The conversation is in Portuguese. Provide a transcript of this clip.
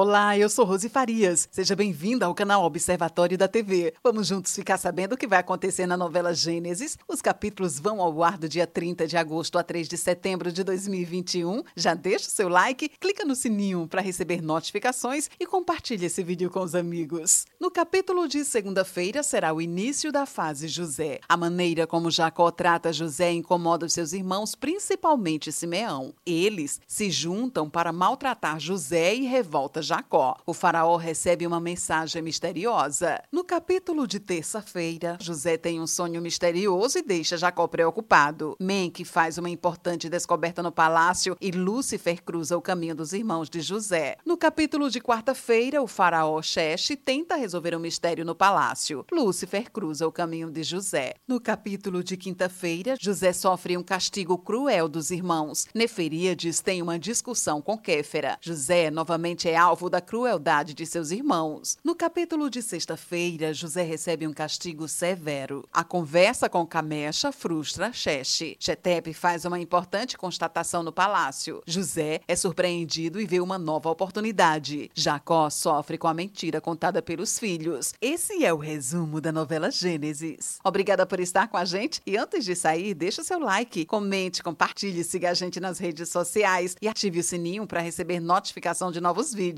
Olá, eu sou Rose Farias. Seja bem-vinda ao canal Observatório da TV. Vamos juntos ficar sabendo o que vai acontecer na novela Gênesis. Os capítulos vão ao ar do dia 30 de agosto a 3 de setembro de 2021. Já deixa o seu like, clica no sininho para receber notificações e compartilhe esse vídeo com os amigos. No capítulo de segunda-feira será o início da fase José. A maneira como Jacó trata José incomoda os seus irmãos, principalmente Simeão. Eles se juntam para maltratar José e revolta Jacó. O faraó recebe uma mensagem misteriosa. No capítulo de terça-feira, José tem um sonho misterioso e deixa Jacó preocupado. Menque faz uma importante descoberta no palácio e Lúcifer cruza o caminho dos irmãos de José. No capítulo de quarta-feira, o faraó Xexe tenta resolver um mistério no palácio. Lúcifer cruza o caminho de José. No capítulo de quinta-feira, José sofre um castigo cruel dos irmãos. Neferíades tem uma discussão com Kéfera. José novamente é alvo alvo da crueldade de seus irmãos. No capítulo de sexta-feira, José recebe um castigo severo. A conversa com Camecha frustra Xexe. Xetep faz uma importante constatação no palácio. José é surpreendido e vê uma nova oportunidade. Jacó sofre com a mentira contada pelos filhos. Esse é o resumo da novela Gênesis. Obrigada por estar com a gente e antes de sair, deixa o seu like, comente, compartilhe, siga a gente nas redes sociais e ative o sininho para receber notificação de novos vídeos